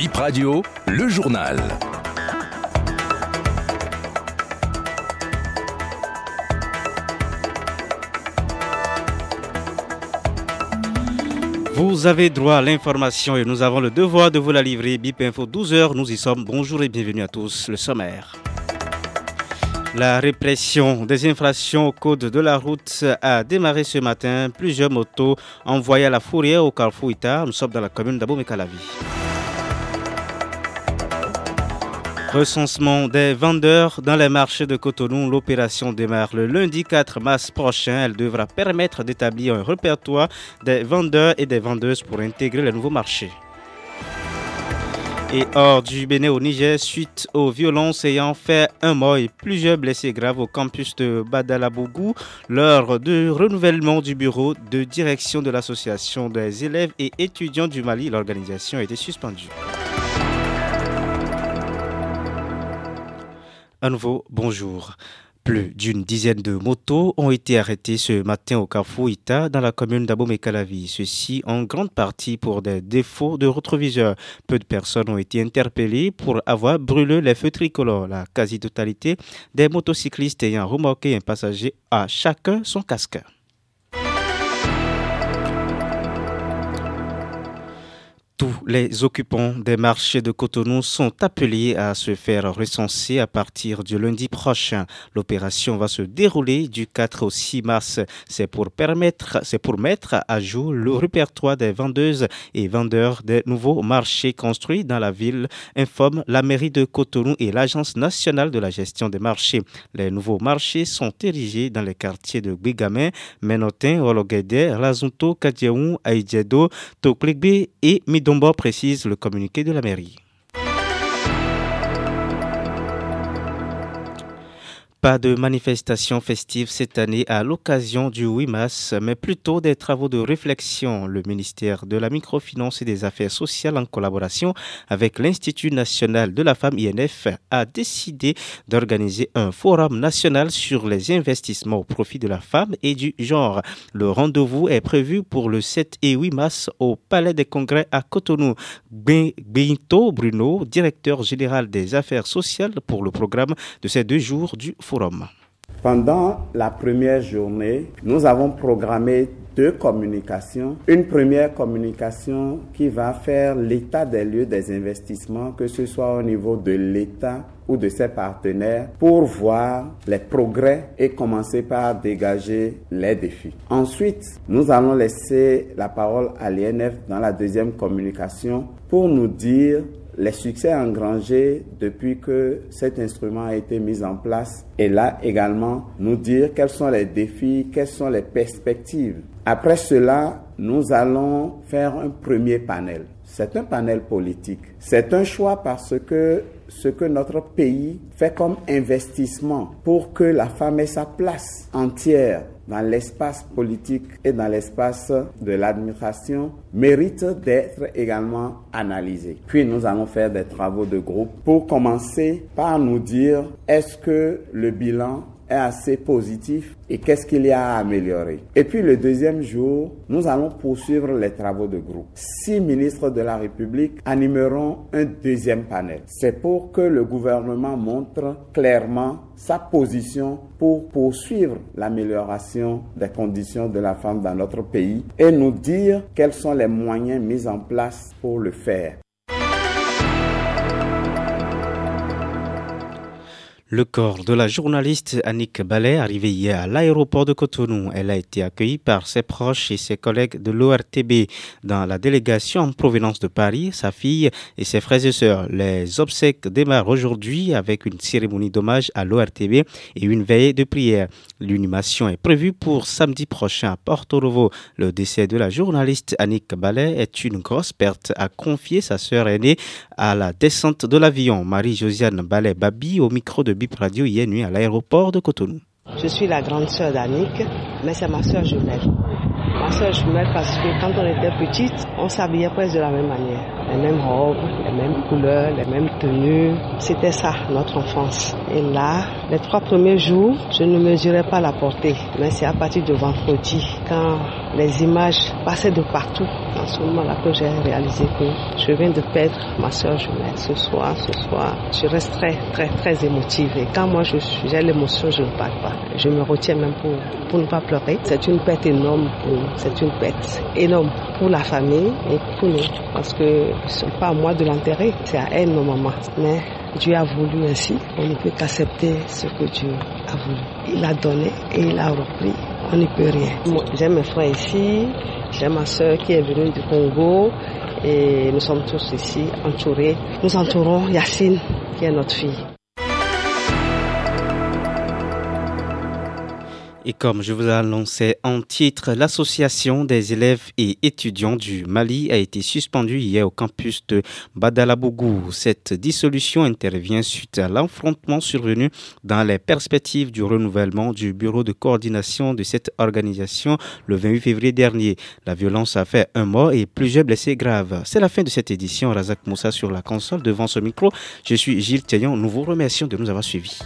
Bip Radio, le journal. Vous avez droit à l'information et nous avons le devoir de vous la livrer. BIP Info 12h, nous y sommes. Bonjour et bienvenue à tous. Le sommaire. La répression des infractions au code de la route a démarré ce matin. Plusieurs motos envoyées à la fourrière au carrefour Ita. Nous sommes dans la commune d'Abomey-Calavi. Recensement des vendeurs dans les marchés de Cotonou. L'opération démarre le lundi 4 mars prochain. Elle devra permettre d'établir un répertoire des vendeurs et des vendeuses pour intégrer les nouveaux marchés. Et hors du Bénin au Niger, suite aux violences ayant fait un mort et plusieurs blessés graves au campus de Badalabougou, l'heure de renouvellement du bureau de direction de l'association des élèves et étudiants du Mali, l'organisation a été suspendue. À nouveau, bonjour. Plus d'une dizaine de motos ont été arrêtées ce matin au carrefour Ita dans la commune d'Abomey-Calavi. Ceci en grande partie pour des défauts de rétroviseurs. Peu de personnes ont été interpellées pour avoir brûlé les feux tricolores. La quasi-totalité des motocyclistes ayant remorqué un passager à chacun son casque. Les occupants des marchés de Cotonou sont appelés à se faire recenser à partir du lundi prochain. L'opération va se dérouler du 4 au 6 mars. C'est pour permettre, c'est pour mettre à jour le répertoire des vendeuses et vendeurs des nouveaux marchés construits dans la ville, informe la mairie de Cotonou et l'Agence nationale de la gestion des marchés. Les nouveaux marchés sont érigés dans les quartiers de Bigamé, Menotin, Ologede, Razunto, Kadiaou, Aïdjedo, Toklikbe et Midon Dombo précise le communiqué de la mairie. Pas de manifestation festive cette année à l'occasion du 8 mars, mais plutôt des travaux de réflexion. Le ministère de la Microfinance et des Affaires sociales, en collaboration avec l'Institut national de la femme INF, a décidé d'organiser un forum national sur les investissements au profit de la femme et du genre. Le rendez-vous est prévu pour le 7 et 8 mars au Palais des Congrès à Cotonou. Benito Bruno, directeur général des Affaires sociales pour le programme de ces deux jours du forum. Pendant la première journée, nous avons programmé deux communications. Une première communication qui va faire l'état des lieux des investissements, que ce soit au niveau de l'État ou de ses partenaires, pour voir les progrès et commencer par dégager les défis. Ensuite, nous allons laisser la parole à l'INF dans la deuxième communication pour nous dire les succès engrangés depuis que cet instrument a été mis en place et là également nous dire quels sont les défis, quelles sont les perspectives. Après cela, nous allons faire un premier panel. C'est un panel politique. C'est un choix parce que ce que notre pays fait comme investissement pour que la femme ait sa place entière dans l'espace politique et dans l'espace de l'administration mérite d'être également analysé. Puis nous allons faire des travaux de groupe pour commencer par nous dire est-ce que le bilan est assez positif et qu'est-ce qu'il y a à améliorer. Et puis le deuxième jour, nous allons poursuivre les travaux de groupe. Six ministres de la République animeront un deuxième panel. C'est pour que le gouvernement montre clairement sa position pour poursuivre l'amélioration des conditions de la femme dans notre pays et nous dire quels sont les moyens mis en place pour le faire. Le corps de la journaliste Annick Ballet, arrivé hier à l'aéroport de Cotonou, elle a été accueillie par ses proches et ses collègues de l'ORTB dans la délégation en provenance de Paris, sa fille et ses frères et sœurs. Les obsèques démarrent aujourd'hui avec une cérémonie d'hommage à l'ORTB et une veillée de prière. L'inhumation est prévue pour samedi prochain à Porto Novo. Le décès de la journaliste Annick Ballet est une grosse perte, a confié sa sœur aînée à la descente de l'avion. Marie-Josiane Ballet-Babi au micro de Bip Radio hier nuit à l'aéroport de Cotonou. Je suis la grande sœur d'Annick, mais c'est ma sœur jumelle. Ma soeur jumelle parce que quand on était petite, on s'habillait presque de la même manière. Les mêmes robes, les mêmes couleurs, les mêmes tenues. C'était ça, notre enfance. Et là, les trois premiers jours, je ne mesurais pas la portée. Mais c'est à partir de vendredi, quand les images passaient de partout, en ce moment-là que j'ai réalisé que je viens de perdre ma soeur jumelle. Ce soir, ce soir, je reste très, très, très émotive. Et quand moi j'ai l'émotion, je ne parle pas. Je me retiens même pour, pour ne pas pleurer. C'est une perte énorme pour. C'est une perte énorme pour la famille et pour nous. Parce que ce n'est pas à moi de l'enterrer, c'est à elle, nos mamans. Mais Dieu a voulu ainsi. On ne peut qu'accepter ce que Dieu a voulu. Il a donné et il a repris. On n'y peut rien. J'ai mes frères ici, j'ai ma soeur qui est venue du Congo et nous sommes tous ici entourés. Nous entourons Yacine qui est notre fille. Et comme je vous ai annoncé en titre, l'association des élèves et étudiants du Mali a été suspendue hier au campus de Badalabougou. Cette dissolution intervient suite à l'affrontement survenu dans les perspectives du renouvellement du bureau de coordination de cette organisation le 28 février dernier. La violence a fait un mort et plusieurs blessés graves. C'est la fin de cette édition. Razak Moussa sur la console devant ce micro. Je suis Gilles Théon. Nous vous remercions de nous avoir suivis.